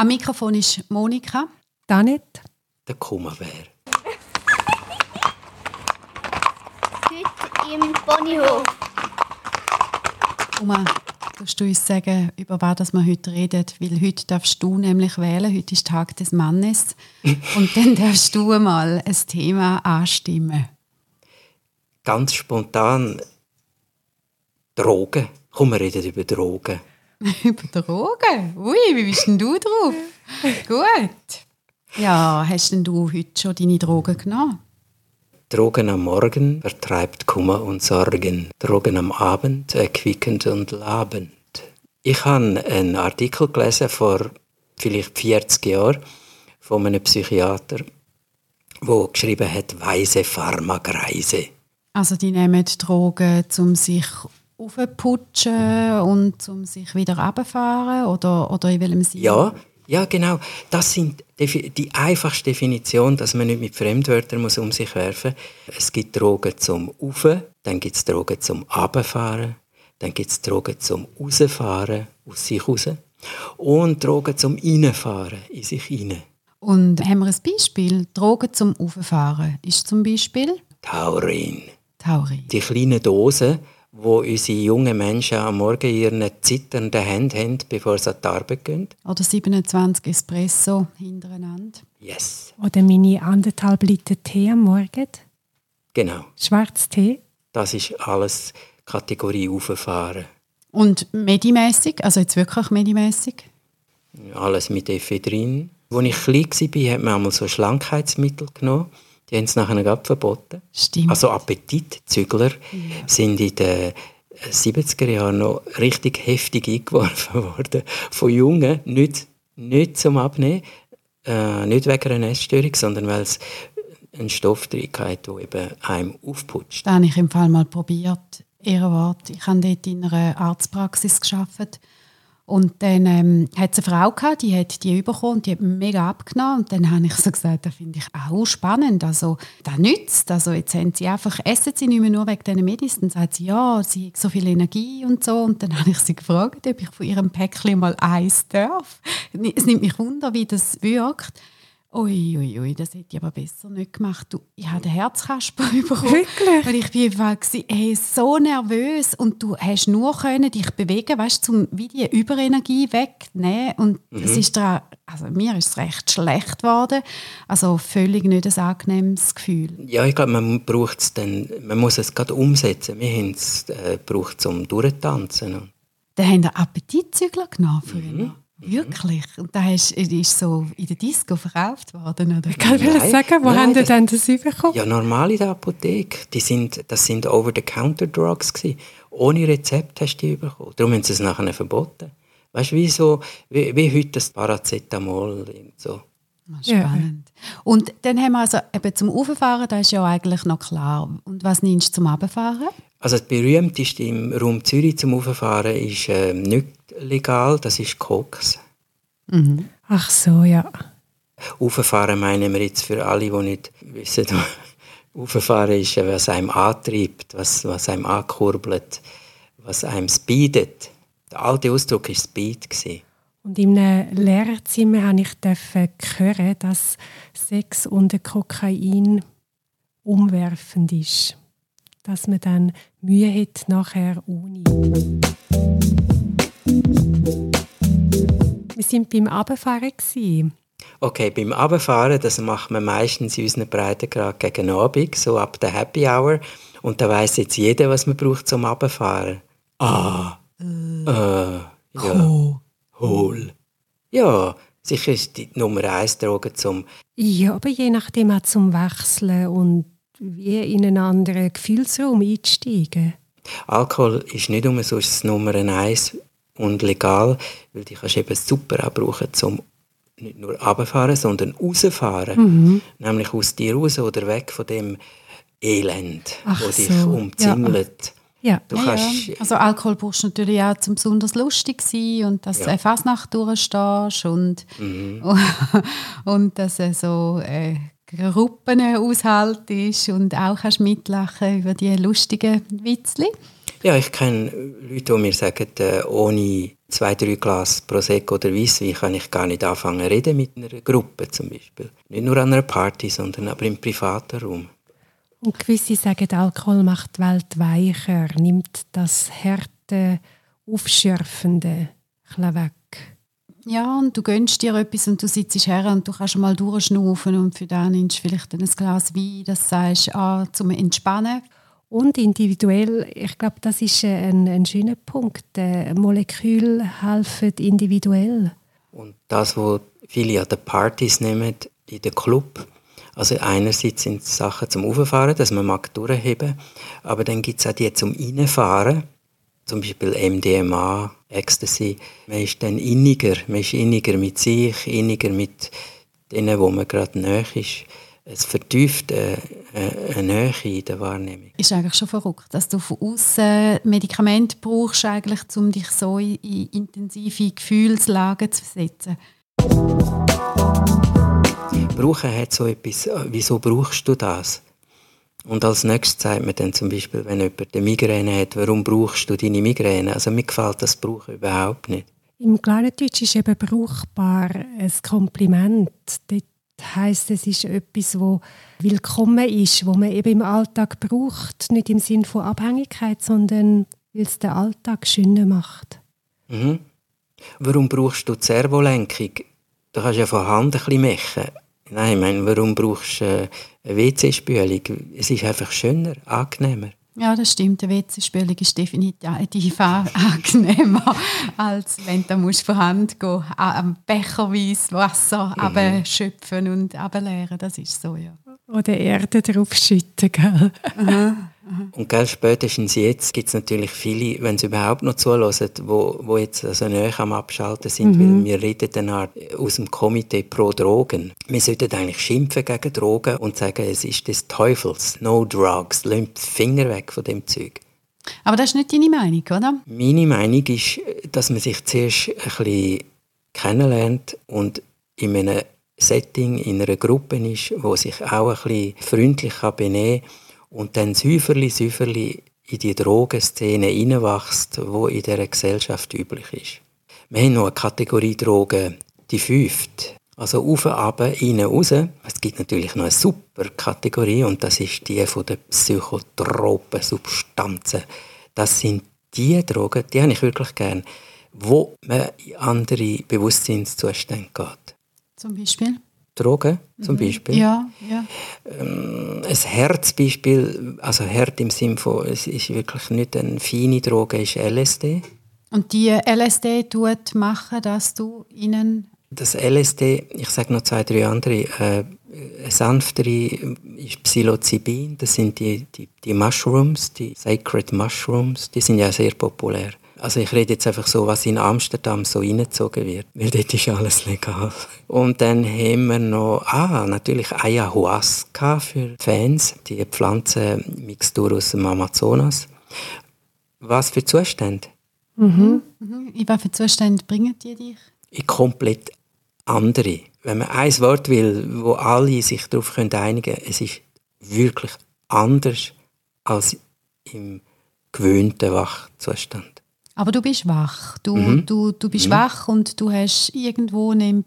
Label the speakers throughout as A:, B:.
A: Am Mikrofon ist Monika.
B: Danet.
C: Der Kummerbär.
D: Heute im Ponyhof.
A: Oma, darfst du uns sagen, über was wir heute reden? Weil heute darfst du nämlich wählen. Heute ist Tag des Mannes. Und dann darfst du mal ein Thema anstimmen.
C: Ganz spontan Drogen. Komm, wir reden über Drogen.
A: über Drogen? Ui, wie bist denn du drauf? Gut. Ja, hast denn du heute schon deine Drogen genommen?
C: Drogen am Morgen vertreibt Kummer und Sorgen. Drogen am Abend erquickend und labend. Ich habe einen Artikel gelesen vor vielleicht 40 Jahren von einem Psychiater, der geschrieben hat, weise Pharmakreise.
A: Also die nehmen Drogen, um sich aufzuputschen und um sich wieder runterfahren? Oder, oder in welchem Sinne?
C: Ja, ja, genau. Das sind die einfachste Definition, dass man nicht mit Fremdwörtern muss um sich werfen muss. Es gibt Drogen zum Ufe, dann gibt es Drogen zum Abfahren, dann gibt es Drogen zum Rausfahren, aus sich raus. Und Drogen zum Reinfahren, in sich rein.
A: Und haben wir ein Beispiel? Drogen zum Auffahren ist zum Beispiel?
C: Taurin.
A: Taurin.
C: Die kleinen Dosen, wo unsere jungen Menschen am Morgen ihre zitternden Hände haben, bevor sie an die Arbeit gehen.
A: Oder 27 Espresso hintereinander.
C: Yes.
B: Oder meine anderthalb Liter Tee am Morgen.
C: Genau.
B: Schwarztee.
C: Das ist alles Kategorie Auffahren.
A: Und medimässig, also jetzt wirklich medimässig?
C: Alles mit Ephedrin. Als ich klein war, hat man einmal so Schlankheitsmittel genommen. Die haben es nachher gerade verboten.
A: Stimmt.
C: Also Appetitzügler ja. sind in den 70er Jahren noch richtig heftig eingeworfen worden. Von Jungen, nicht, nicht zum Abnehmen, äh, nicht wegen einer Essstörung, sondern weil es einen Stoff drin hat, der eben einem aufputscht.
A: Das habe ich im Fall mal probiert. Ehrenwort. Ich habe dort in einer Arztpraxis gearbeitet und dann ähm, hat es eine Frau gehabt, die hat die bekommen und die hat mega abgenommen. Und dann habe ich so gesagt, das finde ich auch spannend. Also, das nützt. Also, jetzt haben sie einfach, essen sie nicht mehr nur wegen diesen Medis. Dann sagt sie, ja, sie hat so viel Energie und so. Und dann habe ich sie gefragt, ob ich von ihrem Päckchen mal eins darf. Es nimmt mich wunder, wie das wirkt. Ui, ui, ui, das hätte ich aber besser nicht gemacht. Du, ich habe den Herzkasper bekommen.
B: Wirklich?
A: Weil ich war ey, so nervös und du hast nur können dich bewegen, weißt, um wie die Überenergie wegnehmen. Und mhm. es ist da, also mir ist es recht schlecht geworden. Also völlig nicht ein angenehmes Gefühl.
C: Ja, ich glaube, man braucht es dann, man muss es gerade umsetzen. Wir haben es äh, gebraucht zum Durchtanzen.
A: Dann haben wir Appetitzügler genommen früher. Mhm. Wirklich? Und da ist, ist so in der Disco verkauft worden, oder?
B: Ich kann dir sagen, wo nein, haben Sie denn das bekommen?
C: Ja, normal in der Apotheke. Die sind, das sind Over-the-Counter-Drugs Ohne Rezept hast du die bekommen. Darum haben sie es nachher verboten. Weißt du, wie, so, wie, wie heute das Paracetamol und so.
A: Ah, spannend. Ja. Und dann haben wir also eben zum Auffahren, das ist ja eigentlich noch klar. Und was nimmst du zum Abfahren?
C: Also das berühmteste im Raum Zürich zum Auffahren ist äh, nicht legal, das ist Koks.
B: Mhm. Ach so, ja.
C: Auffahren meinen wir jetzt für alle, die nicht wissen, Auffahren ist, was einem antreibt, was, was einem ankurbelt, was einem speedet. Der alte Ausdruck war Speed.
B: Und in einem Lehrerzimmer habe ich hören, dass Sex und Kokain umwerfend ist. Dass man dann Mühe hat nachher ohne. Wir sind beim Abfahren.
C: Okay, beim Abfahren, das macht man meistens in unseren Breitengrad gegen Abend, so ab der Happy Hour. Und da weiß jetzt jeder, was man braucht zum Abfahren. Ah, äh, äh ja. Hol. Ja, sicher ist die Nummer eins Droge zum...
B: Ja, aber je nachdem auch zum Wechseln und wie in einen anderen Gefühlsraum einsteigen.
C: Alkohol ist nicht umsonst das Nummer eins und legal, weil die kannst du eben super auch brauchen, um nicht nur runterfahren, sondern rausfahren. Mhm. Nämlich aus dir raus oder weg von dem Elend, Ach das dich so. umzingelt. Ja.
A: Ja. Du ja, ja. Also Alkohol brauchst du natürlich auch, um besonders lustig zu sein und dass ja. du fast Fasnacht durchstehst und, mhm. und dass du so äh, Gruppen aushaltest und auch kannst mitlachen über die lustigen Witzli.
C: Ja, ich kenne Leute, die mir sagen, äh, ohne zwei, drei Glas Prosecco oder Weisswein kann ich gar nicht anfangen reden mit einer Gruppe zum Beispiel. Nicht nur an einer Party, sondern aber im privaten Raum.
B: Und gewisse sagen, Alkohol macht die Welt weicher, nimmt das harte, aufschürfende weg.
A: Ja, und du gönnst dir etwas und du sitzt her und du kannst mal durchschnaufen und für den nimmst du vielleicht ein Glas Wein, das sagst ah, zum Entspannen.
B: Und individuell, ich glaube, das ist ein, ein schöner Punkt. Äh, Moleküle helfen individuell.
C: Und das, was viele an den Partys nehmen, in den Club, also einerseits sind es Sachen zum Auffahren, dass man mag durchheben aber dann gibt es auch die zum Reinfahren, zum Beispiel MDMA, Ecstasy. Man ist dann inniger, man ist inniger mit sich, inniger mit denen, wo man gerade näher ist. Es vertieft äh, äh, eine Nähe in der Wahrnehmung.
A: Ist eigentlich schon verrückt, dass du von außen Medikamente brauchst, eigentlich, um dich so in intensive Gefühlslagen zu versetzen.
C: Brauchen hat so etwas, äh, wieso brauchst du das? Und als nächstes sagt man dann zum Beispiel, wenn jemand eine Migräne hat, warum brauchst du deine Migräne? Also mir gefällt das Brauchen überhaupt nicht.
B: Im Kleindeutsch ist eben brauchbar ein Kompliment. Dort heisst, es ist etwas, wo willkommen ist, wo man eben im Alltag braucht, nicht im Sinn von Abhängigkeit, sondern weil es den Alltag schöner macht.
C: Mhm. Warum brauchst du die Servolenkung? Du kannst ja von Hand ein bisschen machen. Nein, ich meine, warum brauchst du äh, eine WC-Spülung? Es ist einfach schöner, angenehmer.
A: Ja, das stimmt. Eine WC-Spülung ist definitiv angenehmer, als wenn du musst von Hand gehen, am Becherweise Wasser mhm. abschöpfen und ableeren. Das ist so, ja.
B: Oder Erde draufschütten, gell? Mhm.
C: Und gell, spätestens jetzt gibt es natürlich viele, wenn sie überhaupt noch zulassen, wo, wo jetzt also näher am Abschalten sind, mhm. weil wir reden dann halt aus dem Komitee pro Drogen. Wir sollten eigentlich schimpfen gegen Drogen und sagen, es ist des Teufels, no drugs, lass die Finger weg von dem Zeug.
A: Aber das ist nicht deine Meinung, oder?
C: Meine Meinung ist, dass man sich zuerst ein bisschen kennenlernt und in einem Setting, in einer Gruppe ist, wo sich auch ein bisschen freundlich benehmen kann und dann Säuferli, Säuferli in die Drogenszene hineinwächst, wo in dieser Gesellschaft üblich ist. Wir haben noch eine Kategorie Drogen, die fünfte. Also auf, ab, rein, raus. Es gibt natürlich noch eine super Kategorie und das ist die von den psychotropen Substanzen. Das sind die Drogen, die habe ich wirklich gern, wo man in andere Bewusstseinszustände geht.
A: Zum Beispiel?
C: Drogen zum mhm. Beispiel.
A: Ja, ja.
C: Ähm, ein Herzbeispiel, also Herd im Sinne von, es ist wirklich nicht eine feine Droge, ist LSD.
A: Und die LSD tut machen, dass du ihnen...
C: Das LSD, ich sage noch zwei, drei andere, äh, sanftere ist Psilocybin, das sind die, die, die Mushrooms, die Sacred Mushrooms, die sind ja sehr populär. Also ich rede jetzt einfach so, was in Amsterdam so reingezogen wird, weil dort ist alles legal. Und dann haben wir noch, ah, natürlich Ayahuasca für Fans, die Pflanzenmixtur aus dem Amazonas. Was für Zustände?
A: Mhm. Mhm. In was für Zustände bringen die dich?
C: In komplett andere. Wenn man ein Wort will, wo alle sich darauf einigen können, es ist wirklich anders als im gewöhnten Wachzustand.
A: Aber du bist wach. Du, mhm. du, du bist mhm. wach und du hast irgendwo eine,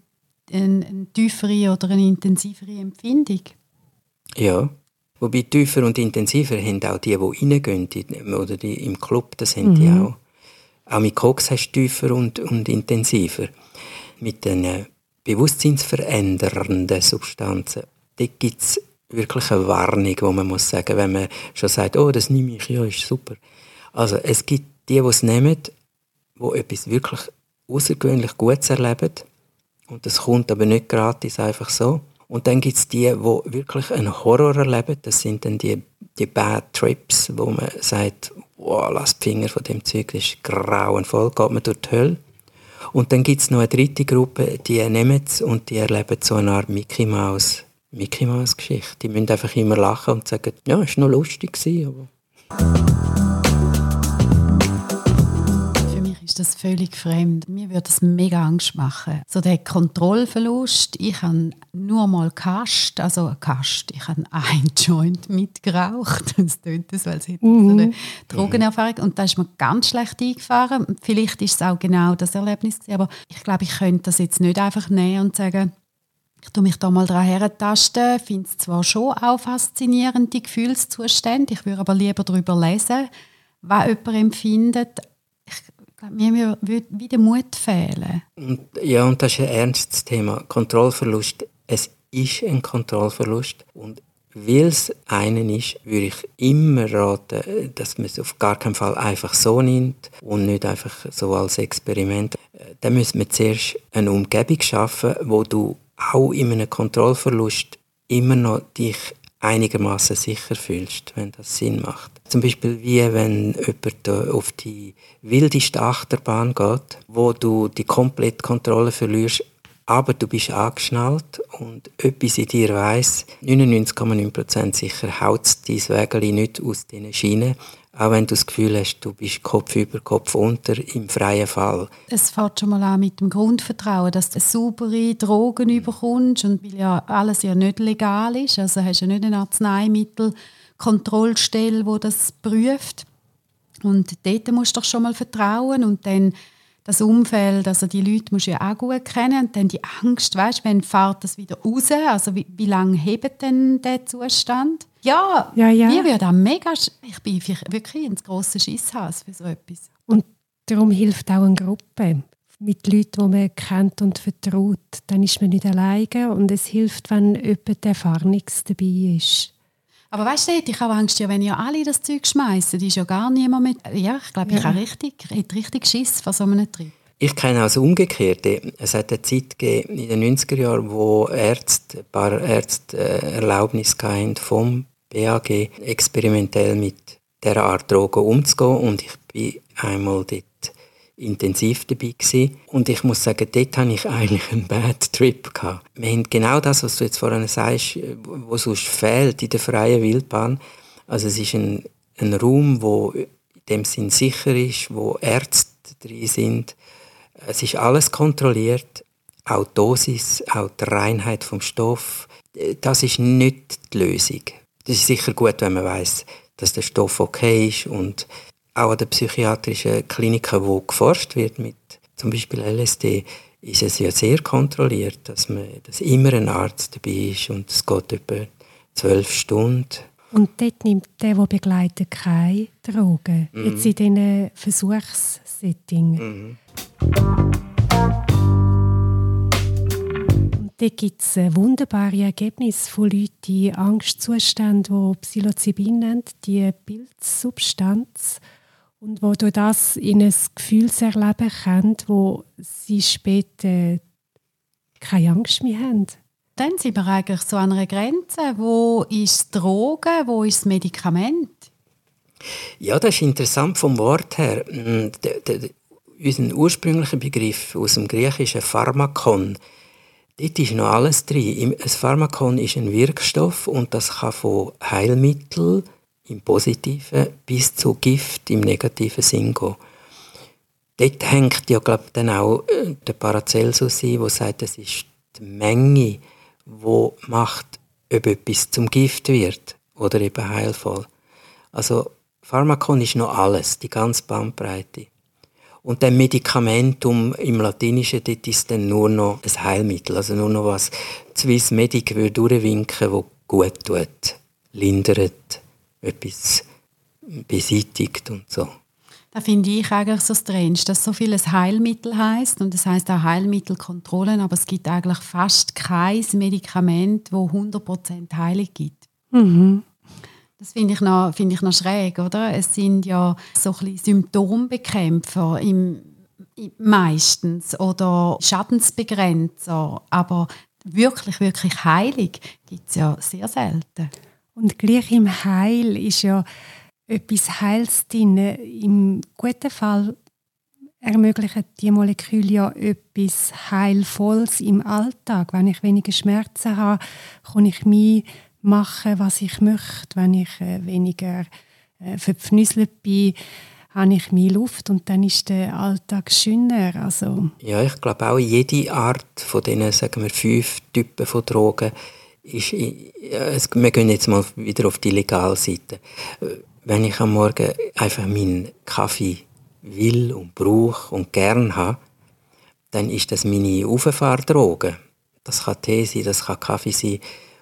A: eine, eine tiefere oder eine intensivere Empfindung.
C: Ja. Wobei tiefer und intensiver haben auch die, die reingehen oder die im Club, das haben mhm. die auch. Auch mit Koks hast du tiefer und, und intensiver. Mit den bewusstseinsverändernden Substanzen, da gibt es wirklich eine Warnung, wo man muss sagen, wenn man schon sagt, oh, das nehme ich, ja, ist super. Also es gibt die, die es nehmen, die etwas wirklich außergewöhnlich Gutes erleben. Und das kommt aber nicht gratis einfach so. Und dann gibt es die, die wirklich einen Horror erleben. Das sind dann die, die Bad Trips, wo man sagt, wow, lass die Finger von dem Zeug, das ist grauenvoll, geht man durch die Hölle. Und dann gibt es noch eine dritte Gruppe, die nehmen es und die erleben so eine Art Mickey Mouse, Mickey Mouse Geschichte. Die müssen einfach immer lachen und sagen, ja, es war noch lustig. Aber
A: ist das völlig fremd. Mir würde das mega Angst machen. So der Kontrollverlust. Ich habe nur mal Kast, also Kast. Ich habe ein Joint mitgeraucht. Das tönt das, weil es mhm. so eine Drogenerfahrung und da ist mir ganz schlecht eingefahren. Vielleicht ist es auch genau das Erlebnis gewesen, aber ich glaube, ich könnte das jetzt nicht einfach nehmen und sagen, ich tue mich da mal dran herentasten, finde es zwar schon auch faszinierend, die Gefühlszustände, ich würde aber lieber darüber lesen, was jemand empfindet. Mir würde wieder Mut fehlen.
C: Ja, und das ist ein ernstes Thema. Kontrollverlust. Es ist ein Kontrollverlust. Und weil es einen ist, würde ich immer raten, dass man es auf gar keinen Fall einfach so nimmt und nicht einfach so als Experiment. Dann müssen wir zuerst eine Umgebung schaffen, wo du auch in einem Kontrollverlust immer noch dich einigermaßen sicher fühlst, wenn das Sinn macht. Zum Beispiel wie wenn jemand auf die wildeste Achterbahn geht, wo du die komplette Kontrolle verlierst, aber du bist angeschnallt und etwas in dir weiss, 99,9% sicher haut dein Wägeli nicht aus diesen Schienen, auch wenn du das Gefühl hast, du bist Kopf über Kopf unter im freien Fall.
A: Es fängt schon mal an mit dem Grundvertrauen, dass du saubere Drogen überkommst und weil ja alles ja nicht legal ist, also hast du ja nicht eine Arzneimittelkontrollstelle, die das prüft. Und dort musst du doch schon mal vertrauen und dann das Umfeld, also die Leute musst du ja auch gut kennen und dann die Angst, weißt, wenn fährt das wieder raus, also wie, wie lange hebt denn der Zustand? Ja, ja, ja. mir wird auch mega, ich bin wirklich ins grosse Schisshaus für so etwas.
B: Und darum hilft auch eine Gruppe mit Leuten, die man kennt und vertraut. Dann ist man nicht alleine und es hilft, wenn jemand Erfahrenes dabei ist.
A: Aber weißt du, ich habe Angst, ja, wenn ja alle das Zeug schmeißen, ist ja gar niemand mit. Ja, ich glaube, ich ja. habe richtig, richtig Schiss von so einem Trip.
C: Ich kenne also umgekehrt. Es hat eine Zeit gegeben, in den 90er Jahren, wo Ärzte, ein paar Ärzte äh, Erlaubnis hatten, vom BAG experimentell mit dieser Art Drogen umzugehen. Und ich bin einmal dort intensiv dabei gewesen. Und ich muss sagen, dort hatte ich eigentlich einen Bad Trip. Gehabt. Wir haben genau das, was du jetzt vorhin sagst, was sonst fehlt in der freien Wildbahn. Also es ist ein, ein Raum, wo in dem Sinn sicher ist, wo Ärzte drin sind. Es ist alles kontrolliert, auch die Dosis, auch die Reinheit vom Stoff. Das ist nicht die Lösung. Das ist sicher gut, wenn man weiß, dass der Stoff okay ist und auch an den psychiatrischen Kliniken, wo geforscht wird mit zum Beispiel LSD, ist es ja sehr kontrolliert, dass, man, dass immer ein Arzt dabei ist und es geht etwa zwölf Stunden.
B: Und dort nimmt der, der begleitet, keine Drogen. Mhm. Jetzt in diesen Versuchssetting. Mhm. Dort gibt es wunderbare Ergebnisse von Leuten, die Angstzuständen, die Psilocybin nennen, die Pilzsubstanz und wo durch das in ein Gefühlserleben kommen, wo sie später keine Angst mehr haben.
A: Dann sind wir eigentlich so an einer Grenze. Wo ist Droge, wo ist das Medikament?
C: Ja, das ist interessant vom Wort her. Der, der, unser ursprünglicher Begriff aus dem Griechischen Pharmakon, dort ist noch alles drin. Ein Pharmakon ist ein Wirkstoff und das kann von Heilmitteln im positiven bis zu Gift im negativen Sinn gehen. Dort hängt ja, glaube dann auch äh, der Paracelsus ein, der sagt, es ist die Menge, die macht, ob etwas zum Gift wird oder eben heilvoll. Also Pharmakon ist noch alles, die ganze Bandbreite. Und dann Medikamentum im Latinischen, dort ist dann nur noch ein Heilmittel, also nur noch was Swiss Medic würde durchwinken, wo gut tut, lindert, etwas beseitigt und so.
A: Da finde ich eigentlich so strange, dass so vieles Heilmittel heißt und das heißt auch Heilmittelkontrollen, aber es gibt eigentlich fast kein Medikament, wo 100% Heilung gibt. Mhm. Das finde ich, noch, find ich noch schräg, oder? Es sind ja so ein Symptombekämpfer im, meistens oder Schadensbegrenzer, aber wirklich, wirklich Heilung gibt es ja sehr selten.
B: Und gleich im Heil ist ja etwas Heils drin. Im guten Fall ermöglichen die Moleküle ja etwas Heilvolles im Alltag. Wenn ich weniger Schmerzen habe, kann ich mir machen, was ich möchte. Wenn ich äh, weniger äh, verpfnüselt bin, habe ich mehr Luft und dann ist der Alltag schöner. Also.
C: Ja, ich glaube auch, jede Art von diesen, sagen wir, fünf Typen von Drogen ist, wir gehen jetzt mal wieder auf die Legalseite. Wenn ich am Morgen einfach meinen Kaffee will und brauche und gern habe, dann ist das meine Auffahrdroge. Das kann Tee sein, das kann Kaffee sein.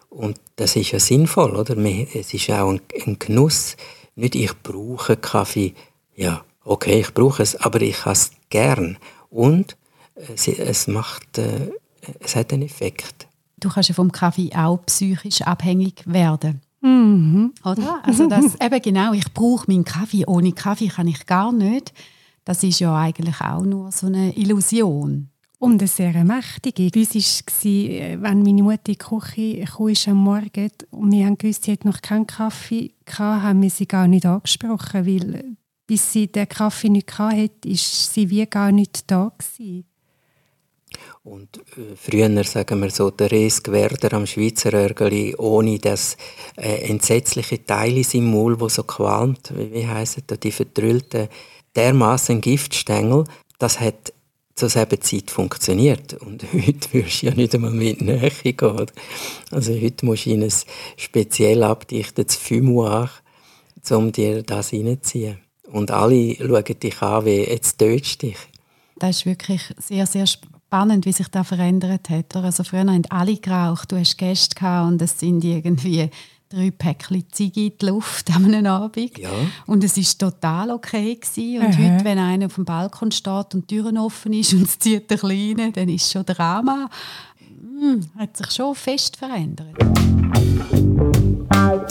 C: Und das ist ja sinnvoll, oder? Es ist auch ein, ein Genuss. Nicht ich brauche Kaffee, ja, okay, ich brauche es, aber ich habe es gern. Und es, es macht, äh, es hat einen Effekt.
A: Du kannst ja vom Kaffee auch psychisch abhängig werden.
B: Mhm.
A: Oder? Also das, eben genau, ich brauche meinen Kaffee. Ohne Kaffee kann ich gar nicht. Das ist ja eigentlich auch nur so eine Illusion.
B: Und eine sehr mächtige. Bei uns war äh, wenn meine Mutter in die Küche kam am Morgen und wir haben gewusst, sie hat noch keinen Kaffee gehabt, haben wir sie gar nicht angesprochen, weil bis sie den Kaffee nicht hatte, ist sie wie gar nicht da gewesen.
C: Und äh, früher, sagen wir so, der Reesgewerder am Schweizer Örgeli, ohne das äh, entsetzliche Teil in seinem Maul, wo so qualmt, wie, wie heisst das, die vertrüllten, dermaßen Giftstängel, das hat zur selben Zeit funktioniert. Und heute wirst du ja nicht einmal mit Nähe gehen. Also heute musst du in ein speziell abdichtetes Fumoir, um dir das reinzuziehen. Und alle schauen dich an, wie jetzt tötest dich.
A: Das ist wirklich sehr, sehr spannend, wie sich das verändert hat. Also früher haben alle geraucht, du hast Gäste gehabt und es sind irgendwie drei Päckchen Ziege in die Luft an einem Abend.
C: Ja.
A: Und es war total okay. Gewesen. Und Aha. heute, wenn einer auf dem Balkon steht und die Türen offen ist und es zieht ein bisschen dann ist schon Drama. Hm, hat sich schon fest verändert.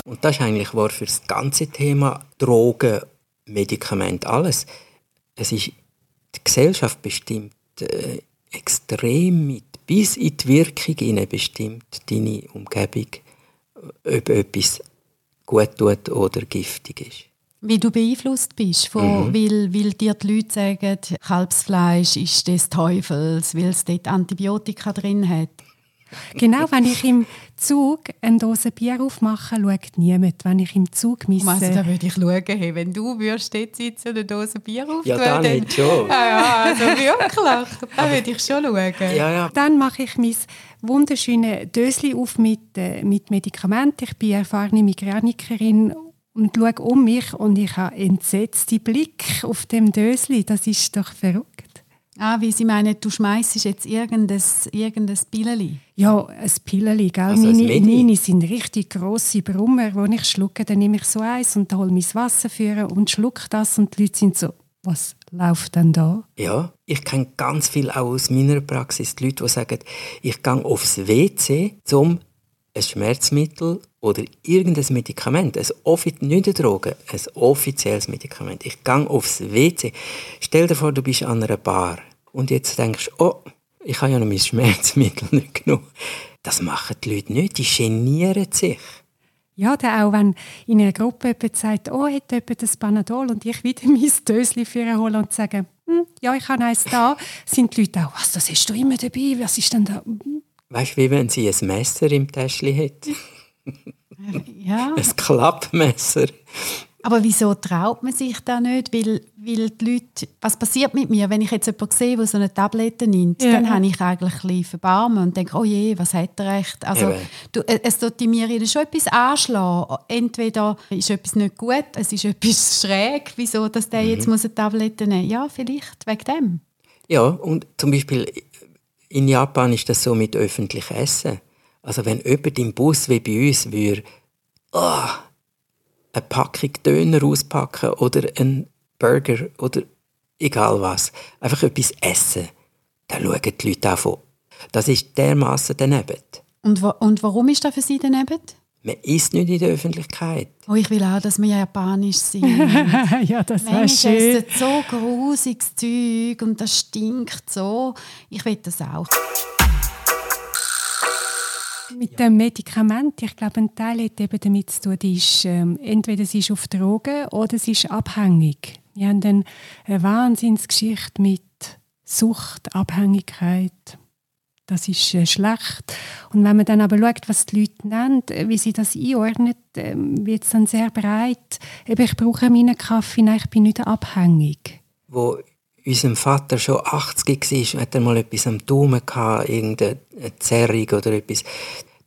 C: Und das ist eigentlich wahr für das ganze Thema Drogen, Medikamente, alles. Es ist, die Gesellschaft bestimmt äh, extrem mit, bis in die Wirkung bestimmt deine Umgebung ob etwas gut tut oder giftig ist.
A: Wie du beeinflusst bist, von, mhm. weil, weil dir die Leute sagen, Kalbsfleisch ist des Teufels, weil es dort Antibiotika drin hat.
B: Genau, wenn ich im Zug eine Dose Bier aufmache, schaut niemand. Wenn ich im Zug misse...
A: Also, da würde ich schauen, hey, wenn du würdest dort sitzen und eine Dose Bier auftun
C: Ja, dann, dann nicht schon.
A: Ja, ja, also wirklich, da würde ich schon schauen.
C: Ja, ja.
B: Dann mache ich mein wunderschöne Dösli auf mit, äh, mit Medikamenten. Ich bin erfahrene Migränikerin und schaue um mich und ich habe entsetzte Blick auf dem Dösli. Das ist doch verrückt.
A: Ah, wie Sie meinen, du schmeißt jetzt irgendein, irgendein Pilleli?
B: Ja, ein Pilleli. Gell? Also meine, meine sind richtig grosse Brummer, wo ich schlucke. Dann nehme ich so eins und hole mein Wasser für und schlucke das und die Leute sind so, was läuft denn da?
C: Ja, ich kenne ganz viel auch aus meiner Praxis, die Leute, die sagen, ich gehe aufs WC, um ein Schmerzmittel oder irgendein Medikament, ein nicht eine Droge, ein offizielles Medikament. Ich gehe aufs WC. Stell dir vor, du bist an einer Bar und jetzt denkst du, oh, ich habe ja noch mein Schmerzmittel nicht genommen. Das machen die Leute nicht, die genieren sich.
B: Ja, dann auch wenn in einer Gruppe jemand sagt, oh, hat jemand das Panadol und ich wieder mein Döschen für holen und sage, hm, ja, ich habe eins da, sind die Leute auch, was, das hast du immer dabei, was ist denn da?
C: Weißt du, wie wenn sie ein Messer im Täschchen hat?
A: ja.
C: Ein Klappmesser.
A: Aber wieso traut man sich da nicht? Weil, weil die Leute, was passiert mit mir, wenn ich jetzt jemanden sehe, der so eine Tablette nimmt, ja. dann habe ich eigentlich ein bisschen Verbarmen und denke, oh je, was hat er recht? Also, du, äh, es tut mir schon etwas anschlagen. Entweder ist etwas nicht gut, es ist etwas schräg, wieso dass der mhm. jetzt muss eine Tablette nehmen muss. Ja, vielleicht wegen dem.
C: Ja, und zum Beispiel in Japan ist das so mit öffentlichem Essen. Also wenn jemand im Bus wie bei uns würde, oh, eine Packung Döner auspacken oder einen Burger oder egal was, einfach etwas essen, dann schauen die Leute auch von. Das ist dermaßen daneben.
A: Und, wa und warum ist das für Sie daneben?
C: Man isst nicht in der Öffentlichkeit.
A: Oh, ich will auch, dass wir japanisch sind.
B: ja, das wäre schön.
A: essen so grusiges Zeug und das stinkt so. Ich will das auch.
B: Mit dem Medikament, ich glaube, ein Teil hat eben damit zu tun, ist, ähm, entweder sie ist auf Drogen oder sie ist abhängig. Wir haben dann eine Wahnsinnsgeschichte mit Sucht, Abhängigkeit. das ist äh, schlecht. Und wenn man dann aber schaut, was die Leute nennen, äh, wie sie das einordnen, äh, wird es dann sehr breit. Eben, ich brauche meinen Kaffee, nein, ich bin nicht abhängig.
C: Wo unserem Vater schon 80 war, hat er mal etwas am Daumen gehabt, irgendeine Zerrung oder etwas.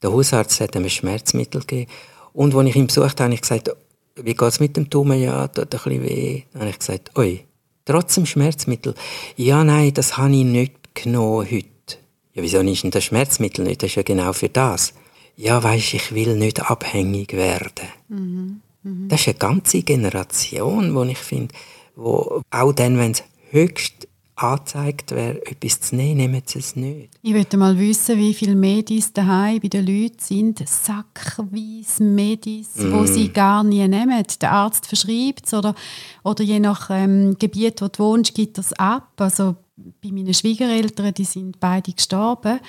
C: Der Hausarzt hat ihm ein Schmerzmittel gegeben. Und als ich ihn besucht habe, habe ich gesagt, wie geht es mit dem Daumen? Ja, tut ein bisschen weh. Dann habe ich gesagt, oi, trotzdem Schmerzmittel. Ja, nein, das habe ich nicht genommen heute. Ja, wieso ist denn das Schmerzmittel nicht? Das ist ja genau für das. Ja, weisst, ich will nicht abhängig werden. Mhm. Mhm. Das ist eine ganze Generation, wo ich finde, wo auch dann, wenn es höchst angezeigt wäre, etwas zu nehmen, nehmen sie es nicht.
A: Ich möchte mal wissen, wie viele Medis daheim bei den Leuten sind, sackweise Medis, mm. wo sie gar nie nehmen. Der Arzt verschreibt es oder, oder je nach ähm, Gebiet, wo du wohnst, gibt das ab. Also bei meinen Schwiegereltern, die sind beide gestorben.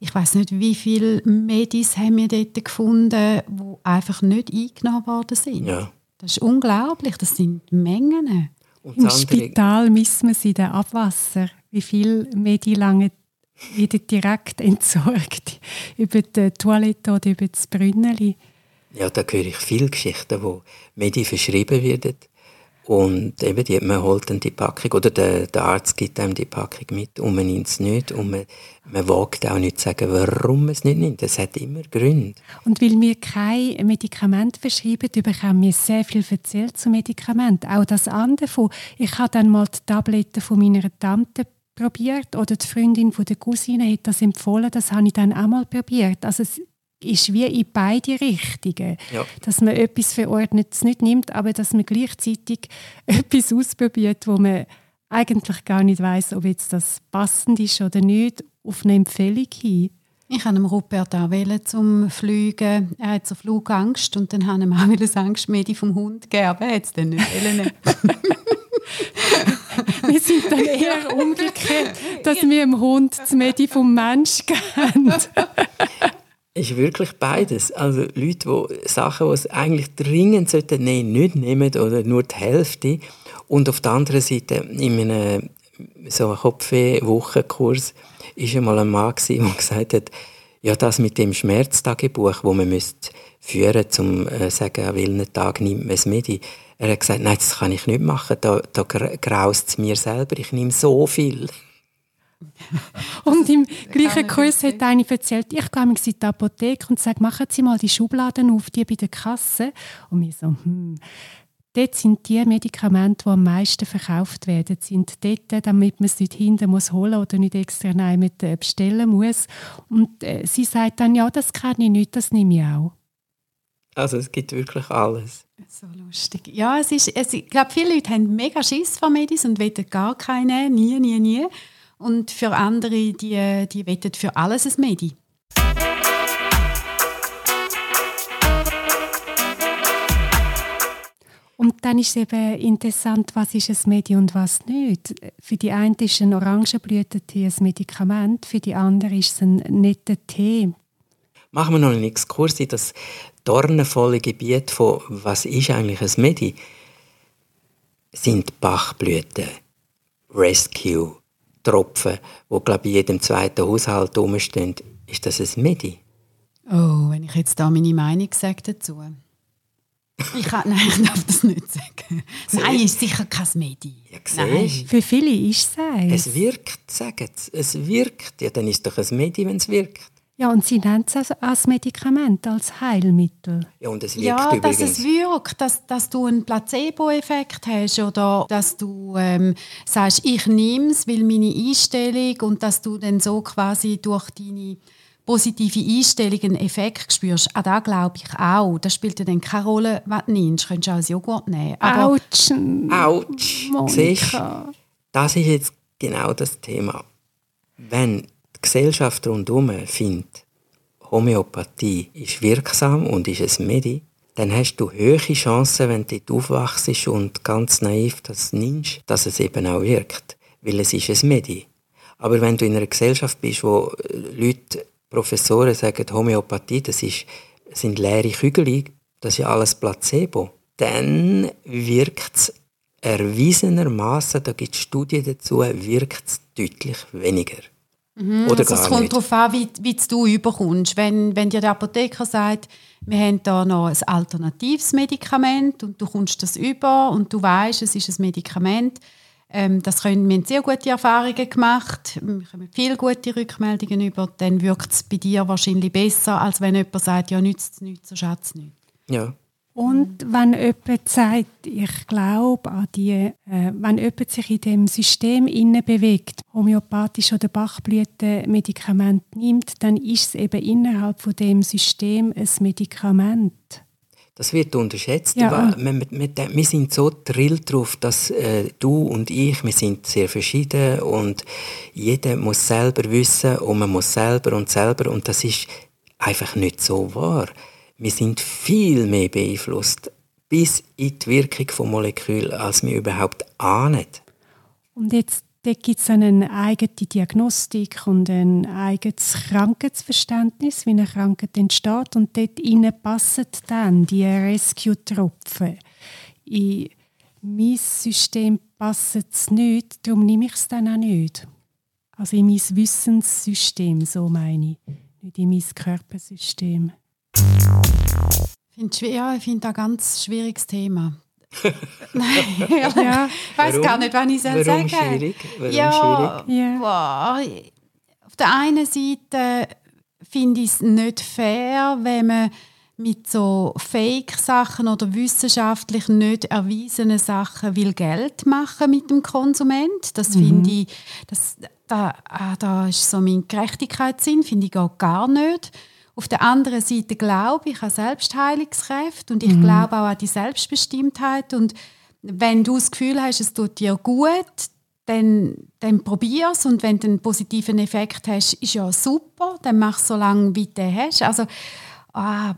A: Ich weiß nicht, wie viele Medis haben wir dort gefunden, die einfach nicht eingenommen worden sind. Ja. Das ist unglaublich, das sind Mengen.
B: Und Im Spital misst man sie in Abwasser, wie viel Medilange wieder direkt entsorgt über die Toilette oder über das Brünneli.
C: Ja, da höre ich viele Geschichten, wo Medi verschrieben werden und eben, die, man holt dann die Packung, oder der, der Arzt gibt einem die Packung mit und man nimmt es nicht. Und man, man wagt auch nicht zu sagen, warum man es nicht nimmt. Das hat immer Gründe.
B: Und weil wir kein Medikament verschreiben, bekommen wir sehr viel erzählt zu Medikament. Auch das andere von, ich habe dann mal die Tabletten von meiner Tante probiert oder die Freundin von der Cousine hat das empfohlen, das habe ich dann auch mal probiert. Also ist wie in beide Richtungen. Ja. Dass man etwas Verordnetes nicht nimmt, aber dass man gleichzeitig etwas ausprobiert, wo man eigentlich gar nicht weiß, ob jetzt das passend ist oder nicht, auf eine Empfehlung hin.
A: Ich habe Rupert auch wählen zum Fliegen. Er hat so Flugangst und dann haben wir auch das Angstmedi vom Hund gegeben, aber er hat es dann nicht wollen.
B: wir sind dann eher umgekehrt, dass wir dem Hund das Medi vom Mensch geben
C: ist wirklich beides. Also Leute, die Sachen, die sie eigentlich dringend sollten nehmen, nicht nehmen oder nur die Hälfte. Und auf der anderen Seite, in einem so einem Kopfweh-Wochenkurs, war einmal ein Mann, der gesagt hat, ja, das mit dem Schmerztagebuch, wo man müsste führen um äh, sagen, an welchen Tag nimmt man es mit. Er hat gesagt, nein, das kann ich nicht machen, da, da graust es mir selber, ich nehme so viel.
B: Und im gleichen Kurs hat eine erzählt, ich gehe in die Apotheke und sage, machen Sie mal die Schubladen auf, die bei der Kasse. Und wir so, hm. Dort sind die Medikamente, die am meisten verkauft werden, sind dort, damit man es nicht hinten muss holen oder nicht extra mit äh, bestellen muss. Und äh, sie sagt dann, ja, das kann ich nicht, das nehme ich auch.
C: Also es gibt wirklich alles.
A: So lustig. Ja, es ist, es, ich glaube, viele Leute haben mega Schiss vor Medis und wollen gar keine, nie, nie, nie. Und für andere, die, die wettet für alles ein Medi.
B: Und dann ist es eben interessant, was ist ein Medi und was nicht. Für die einen ist ein Orangenblütentee ein Medikament, für die andere ist es ein netter Tee.
C: Machen wir noch einen Exkurs in das dornenvolle Gebiet von was ist eigentlich ein Medi? Sind Bachblüten, Rescue, Tropfen, die glaube ich, in jedem zweiten Haushalt rumstehen, ist das ein Medi?
A: Oh, wenn ich jetzt da meine Meinung sage dazu. Ich, kann, nein, ich darf das nicht sagen. Nein, ist sicher kein Medi.
B: Ja, nein. Für viele ist
C: es. Es wirkt, sagen sie. Es wirkt. Ja, dann ist es doch ein Medi, wenn es wirkt.
B: Ja, und sie nennt es als Medikament, als Heilmittel.
C: Ja, und es wirkt
A: ja
C: übrigens.
A: dass es wirkt, dass, dass du einen Placebo-Effekt hast oder dass du ähm, sagst, ich nehme es, weil meine Einstellung und dass du dann so quasi durch deine positive Einstellung einen Effekt spürst. Auch da glaube ich auch. Das spielt ja dann keine Rolle, was du nimmst. Du könntest auch ein Joghurt nehmen.
B: Autsch!
C: Autsch! Siehst das ist jetzt genau das Thema. Wenn Gesellschaft rundherum findet, Homöopathie ist wirksam und ist ein Medi, dann hast du hohe Chancen, wenn du aufwachst und ganz naiv das nimmst, dass es eben auch wirkt. Weil es ist ein Medi. Aber wenn du in einer Gesellschaft bist, wo Leute, Professoren sagen, Homöopathie, das ist, sind leere Kügel, das ist alles Placebo, dann wirkt es erwiesenermaßen, da gibt es Studien dazu, wirkt es deutlich weniger.
A: Mhm, Oder also es kommt darauf an, wie, wie du überkommst. Wenn, wenn dir der Apotheker sagt, wir haben da noch ein alternatives Medikament und du kommst das über und du weißt, es ist ein Medikament, ähm, das können, wir haben sehr gute Erfahrungen gemacht, wir haben viele gute Rückmeldungen über, dann wirkt es bei dir wahrscheinlich besser, als wenn jemand sagt, ja, nützt es nichts, so schadet es nichts.
C: Ja.
B: Und wenn jemand sagt, ich glaube an die, äh, wenn jemand sich in dem System inne bewegt, homöopathisch oder Bachblütenmedikament nimmt, dann ist es eben innerhalb von dem System ein Medikament.
C: Das wird unterschätzt. Ja. Wir, wir, wir, sind so drillt darauf, dass äh, du und ich, wir sind sehr verschieden und jeder muss selber wissen und man muss selber und selber und das ist einfach nicht so wahr. Wir sind viel mehr beeinflusst bis in die Wirkung von Molekülen, als wir überhaupt ahnen.
B: Und jetzt gibt es eine eigene Diagnostik und ein eigenes Krankheitsverständnis, wie eine Krankheit entsteht. Und dort passen dann die Rescue-Tropfen. In mein System passt es nicht, darum nehme ich es dann auch nicht. Also in mein Wissenssystem, so meine ich, nicht in mein Körpersystem.
A: Ich finde ja, find das ein ganz schwieriges Thema. Nein, ja. ich weiß gar nicht, wann ich es sagen
C: schwierig? Warum
A: ja, schwierig? Ja. Auf der einen Seite finde ich es nicht fair, wenn man mit so Fake-Sachen oder wissenschaftlich nicht erwiesenen Sachen will Geld machen mit dem Konsument. Das mhm. finde ich, das, da, ah, da ist so mein Gerechtigkeitssinn, finde ich auch gar nicht. Auf der anderen Seite glaube ich an Selbstheilungskräfte und ich mhm. glaube auch an die Selbstbestimmtheit. Und wenn du das Gefühl hast, es tut dir gut, dann, dann probier es. Und wenn du einen positiven Effekt hast, ist ja super. Dann mach es so lange, wie du hast. Also, ah,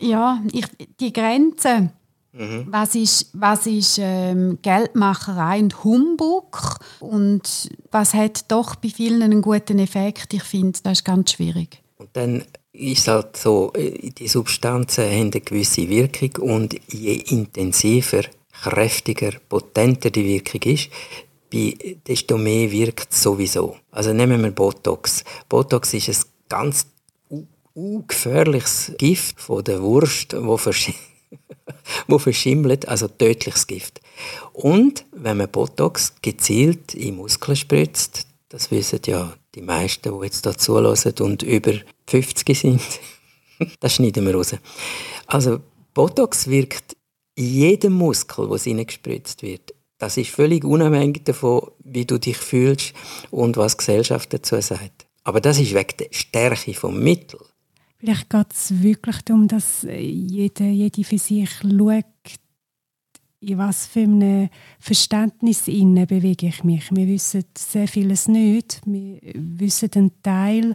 A: ja, ich, die Grenze, mhm. was ist, was ist ähm, Geldmacherei und Humbug und was hat doch bei vielen einen guten Effekt, ich finde, das ist ganz schwierig.
C: Und dann ist halt so, äh, die Substanzen haben eine gewisse Wirkung und je intensiver, kräftiger, potenter die Wirkung ist, desto mehr wirkt es sowieso. Also nehmen wir Botox. Botox ist ein ganz ungefährliches Gift von der Wurst, wo, versch wo verschimmelt, also tödliches Gift. Und wenn man Botox gezielt in Muskeln spritzt, das wissen ja die meisten, die jetzt da zulassen und über 50 sind, das schneiden wir raus. Also Botox wirkt in jedem Muskel, es hineingespritzt wird. Das ist völlig unabhängig davon, wie du dich fühlst und was die Gesellschaft dazu sagt. Aber das ist wegen der Stärke vom Mittel.
B: Vielleicht geht es wirklich darum, dass jede, jede für sich schaut, in was für einem Verständnis bewege ich mich. Wir wissen sehr vieles nicht. Wir wissen einen Teil.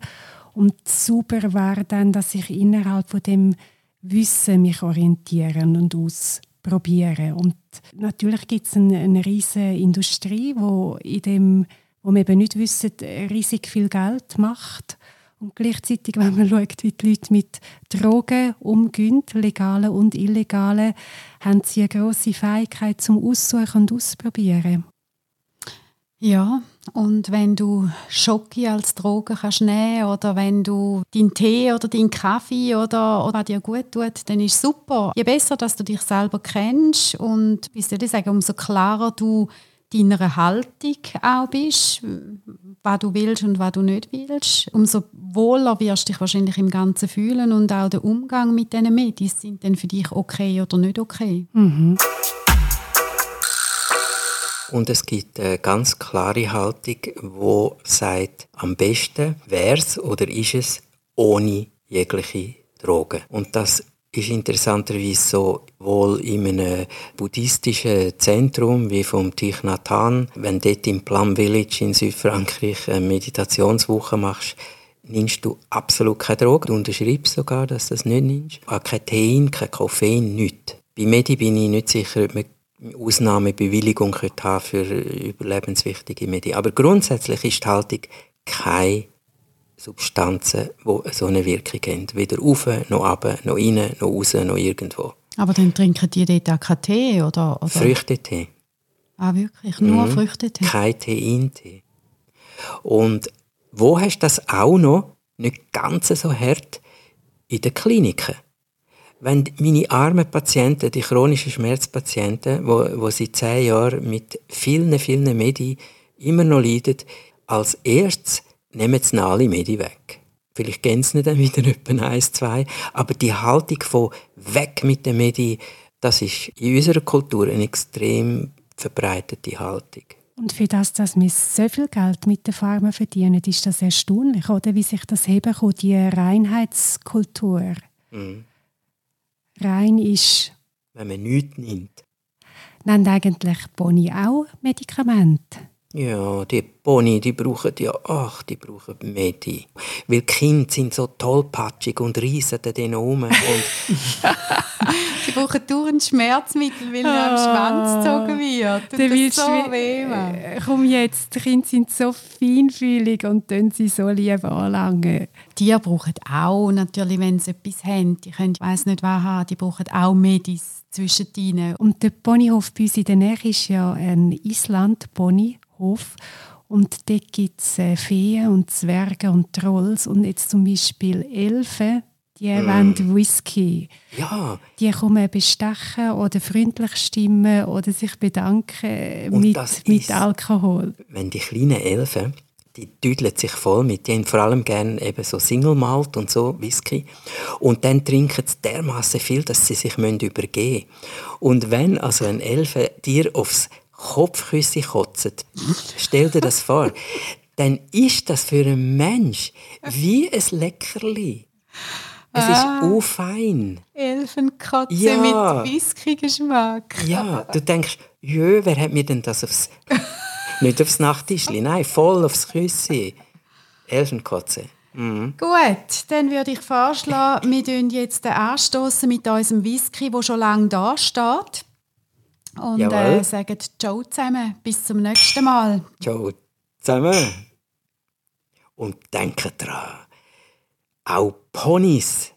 B: Und super wäre dann, dass ich innerhalb von dem Wissen mich orientieren und ausprobieren. Und natürlich gibt es eine, eine riesige Industrie, wo in dem, wo wir eben nicht wissen, riesig viel Geld macht. Und gleichzeitig, wenn man schaut, wie die Leute mit Drogen umgehen, legale und illegale, haben sie eine grosse Fähigkeit zum Aussuchen und Ausprobieren.
A: Ja, und wenn du Schoki als Droge kannst nehmen oder wenn du deinen Tee oder deinen Kaffee oder, oder was dir gut tut, dann ist super. Je besser, dass du dich selber kennst und wie soll ich sagen, umso klarer du deiner Haltung auch bist, was du willst und was du nicht willst, umso wohler wirst du dich wahrscheinlich im Ganzen fühlen und auch der Umgang mit diesen Medien sind dann für dich okay oder nicht okay. Mhm.
C: Und es gibt eine ganz klare Haltung, wo sagt, am besten wäre es oder ist es ohne jegliche Drogen. Und das ist interessanterweise so wohl in einem buddhistischen Zentrum wie vom Thich Nhat Hanh, wenn du dort im Plum Village in Südfrankreich eine Meditationswoche machst, nimmst du absolut keine Droge. Du unterschreibst sogar, dass du das nicht nimmst. Auch kein Tein, kein Koffein, nichts. Bei Medi bin ich nicht sicher, ob man Ausnahmebewilligung haben für überlebenswichtige Medien. Aber grundsätzlich ist die Haltung keine Substanzen, die so eine Wirkung haben. Weder rauf, noch ab, noch rein, noch raus, noch irgendwo.
A: Aber dann trinken die dort auch keinen Tee? Oder, oder?
C: Früchtetee.
A: Ah, wirklich? Nur mhm. Früchtetee?
C: Kein Teintee. Und wo hast du das auch noch nicht ganz so hart in den Kliniken? Wenn meine armen Patienten, die chronischen Schmerzpatienten, wo, wo seit zehn Jahren mit vielen, vielen Medi immer noch leiden, als erstes nehmen sie alle Medi weg. Vielleicht gehen sie dann wieder etwa eins, zwei. Aber die Haltung von weg mit dem Medi, das ist in unserer Kultur eine extrem verbreitete Haltung.
B: Und für das, dass wir so viel Geld mit den Farmen verdienen, ist das erstaunlich, oder? Wie sich das heben kann, die Reinheitskultur. Mhm rein ist.
C: Wenn man nichts nimmt.
B: Nennt eigentlich Boni auch Medikamente?
C: Ja, die Pony, die brauchen ja, ach, die brauchen Medi. Weil die Kinder sind so tollpatschig und reisen dann um.
A: Sie brauchen ein Schmerzmittel, weil er am Schwanz gezogen wird. Und
B: das so weh äh, Komm jetzt, die Kinder sind so feinfühlig und tun sie so lieb anlangen.
A: Die brauchen auch, natürlich, wenn sie etwas haben, die können, ich weiss nicht was haben, die brauchen auch Medis zwischen ihnen.
B: Und der Ponyhof bei uns in der Nähe ist ja ein Island-Pony Hof. Und dort gibt es äh, Feen und Zwerge und Trolls und jetzt zum Beispiel Elfen, die mm. wollen Whisky.
C: Ja.
B: Die kommen bestechen oder freundlich stimmen oder sich bedanken mit, mit Alkohol.
C: Wenn die kleinen Elfen, die düdeln sich voll mit, die haben vor allem gerne eben so Single Malt und so Whisky und dann trinken sie dermaßen viel, dass sie sich übergeben müssen. Und wenn also ein Elfe dir aufs Kopfküsse kotzen. Stell dir das vor. Dann ist das für einen Mensch wie ein Leckerli. Es ah, ist auch fein.
A: Elfenkatze ja. mit Whisky-Geschmack.
C: Ja, du denkst, jö, wer hat mir denn das aufs... Nicht aufs Nachttischli, nein, voll aufs Küssi. Elfenkatze. Mhm.
A: Gut, dann würde ich vorschlagen, wir jetzt anstoßen mit unserem Whisky, der schon lange da steht. Und äh, sagen Ciao zusammen. Bis zum nächsten Mal.
C: Ciao zusammen. Und denkt dran, auch Ponys